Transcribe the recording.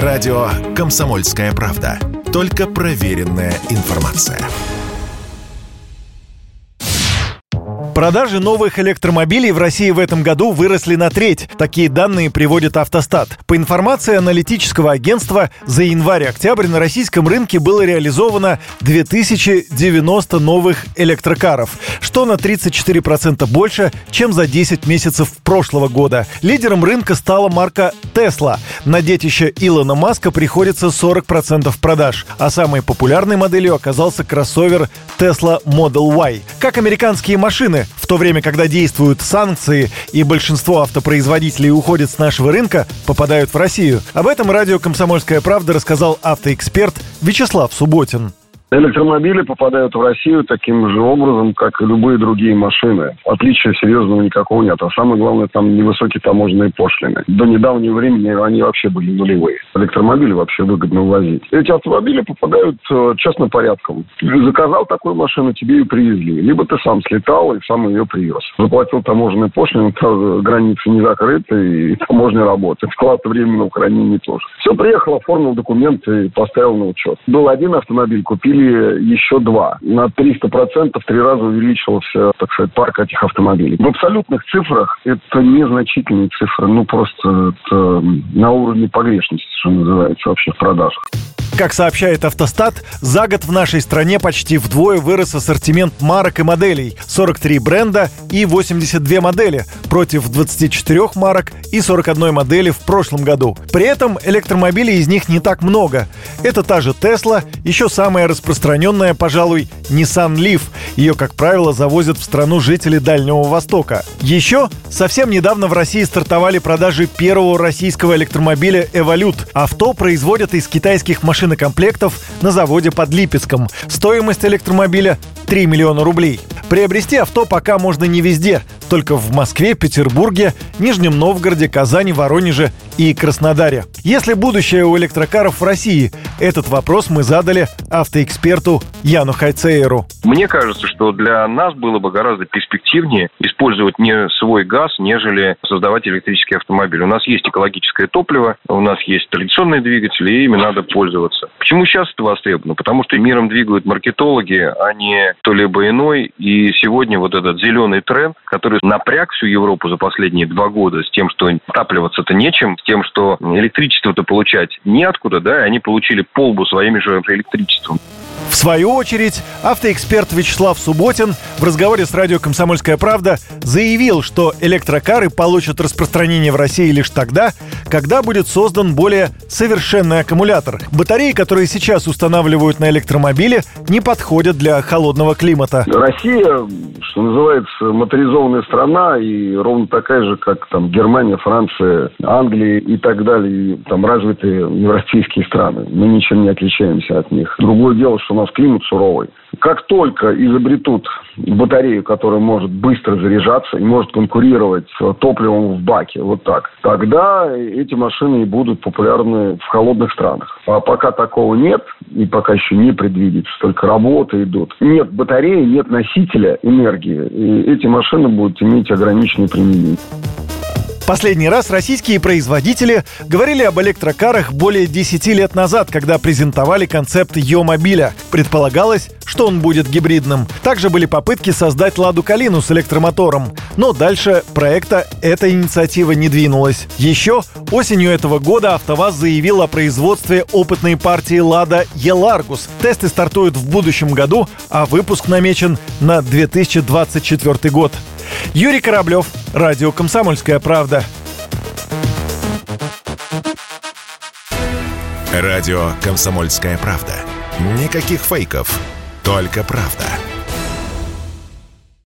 Радио «Комсомольская правда». Только проверенная информация. Продажи новых электромобилей в России в этом году выросли на треть. Такие данные приводит Автостат. По информации аналитического агентства, за январь-октябрь на российском рынке было реализовано 2090 новых электрокаров, что на 34% больше, чем за 10 месяцев прошлого года. Лидером рынка стала марка Tesla. На детище Илона Маска приходится 40% продаж, а самой популярной моделью оказался кроссовер Tesla Model Y. Как американские машины, в то время, когда действуют санкции и большинство автопроизводителей уходят с нашего рынка, попадают в Россию. Об этом радио «Комсомольская правда» рассказал автоэксперт Вячеслав Субботин. Электромобили попадают в Россию таким же образом, как и любые другие машины. Отличия серьезного никакого нет. А самое главное, там невысокие таможенные пошлины. До недавнего времени они вообще были нулевые. Электромобили вообще выгодно увозить. Эти автомобили попадают э, честно порядком. Заказал такую машину, тебе ее привезли. Либо ты сам слетал и сам ее привез. Заплатил таможенные пошлины, границы не закрыты, и таможня работает. Вклад временного хранения тоже. Все, приехал, оформил документы и поставил на учет. Был один автомобиль, купили еще два. На 300% в три раза увеличился, так сказать, парк этих автомобилей. В абсолютных цифрах это незначительные цифры. Ну, просто это на уровне погрешности, что называется, вообще в продажах. Как сообщает Автостат, за год в нашей стране почти вдвое вырос ассортимент марок и моделей. 43 бренда и 82 модели против 24 марок и 41 модели в прошлом году. При этом электромобилей из них не так много. Это та же Tesla, еще самая распространенная, пожалуй, Nissan Leaf. Ее, как правило, завозят в страну жители Дальнего Востока. Еще совсем недавно в России стартовали продажи первого российского электромобиля Evolute. Авто производят из китайских машин шинокомплектов на заводе под Липецком. Стоимость электромобиля 3 миллиона рублей. Приобрести авто пока можно не везде, только в Москве, Петербурге, Нижнем Новгороде, Казани, Воронеже и Краснодаре. Если будущее у электрокаров в России? Этот вопрос мы задали автоэксперту Яну Хайцейеру. Мне кажется, что для нас было бы гораздо перспективнее использовать не свой газ, нежели создавать электрический автомобиль. У нас есть экологическое топливо, у нас есть традиционные двигатели, и ими надо пользоваться. Почему сейчас это востребовано? Потому что миром двигают маркетологи, а не кто-либо иной. И сегодня вот этот зеленый тренд, который напряг всю Европу за последние два года с тем, что отапливаться-то нечем, с тем, что электричество-то получать неоткуда, да, и они получили полбу своими же электричеством. В свою очередь, автоэксперт Вячеслав Субботин в разговоре с радио «Комсомольская правда» заявил, что электрокары получат распространение в России лишь тогда, когда будет создан более совершенный аккумулятор. Батареи, которые сейчас устанавливают на электромобиле, не подходят для холодного климата. Россия, что называется, моторизованная страна и ровно такая же, как там Германия, Франция, Англия и так далее, и, там развитые европейские страны. Мы ничем не отличаемся от них. Другое дело, что у нас климат суровый. Как только изобретут батарею, которая может быстро заряжаться и может конкурировать с топливом в баке, вот так, тогда эти машины и будут популярны в холодных странах. А пока такого нет, и пока еще не предвидится, только работы идут. Нет батареи, нет носителя энергии, и эти машины будут иметь ограниченное применение. Последний раз российские производители говорили об электрокарах более 10 лет назад, когда презентовали концепт Йо-мобиля. Предполагалось, что он будет гибридным. Также были попытки создать «Ладу Калину» с электромотором. Но дальше проекта эта инициатива не двинулась. Еще осенью этого года АвтоВАЗ заявил о производстве опытной партии «Лада Еларгус». Тесты стартуют в будущем году, а выпуск намечен на 2024 год. Юрий Кораблев, Радио «Комсомольская правда». Радио «Комсомольская правда». Никаких фейков, только правда.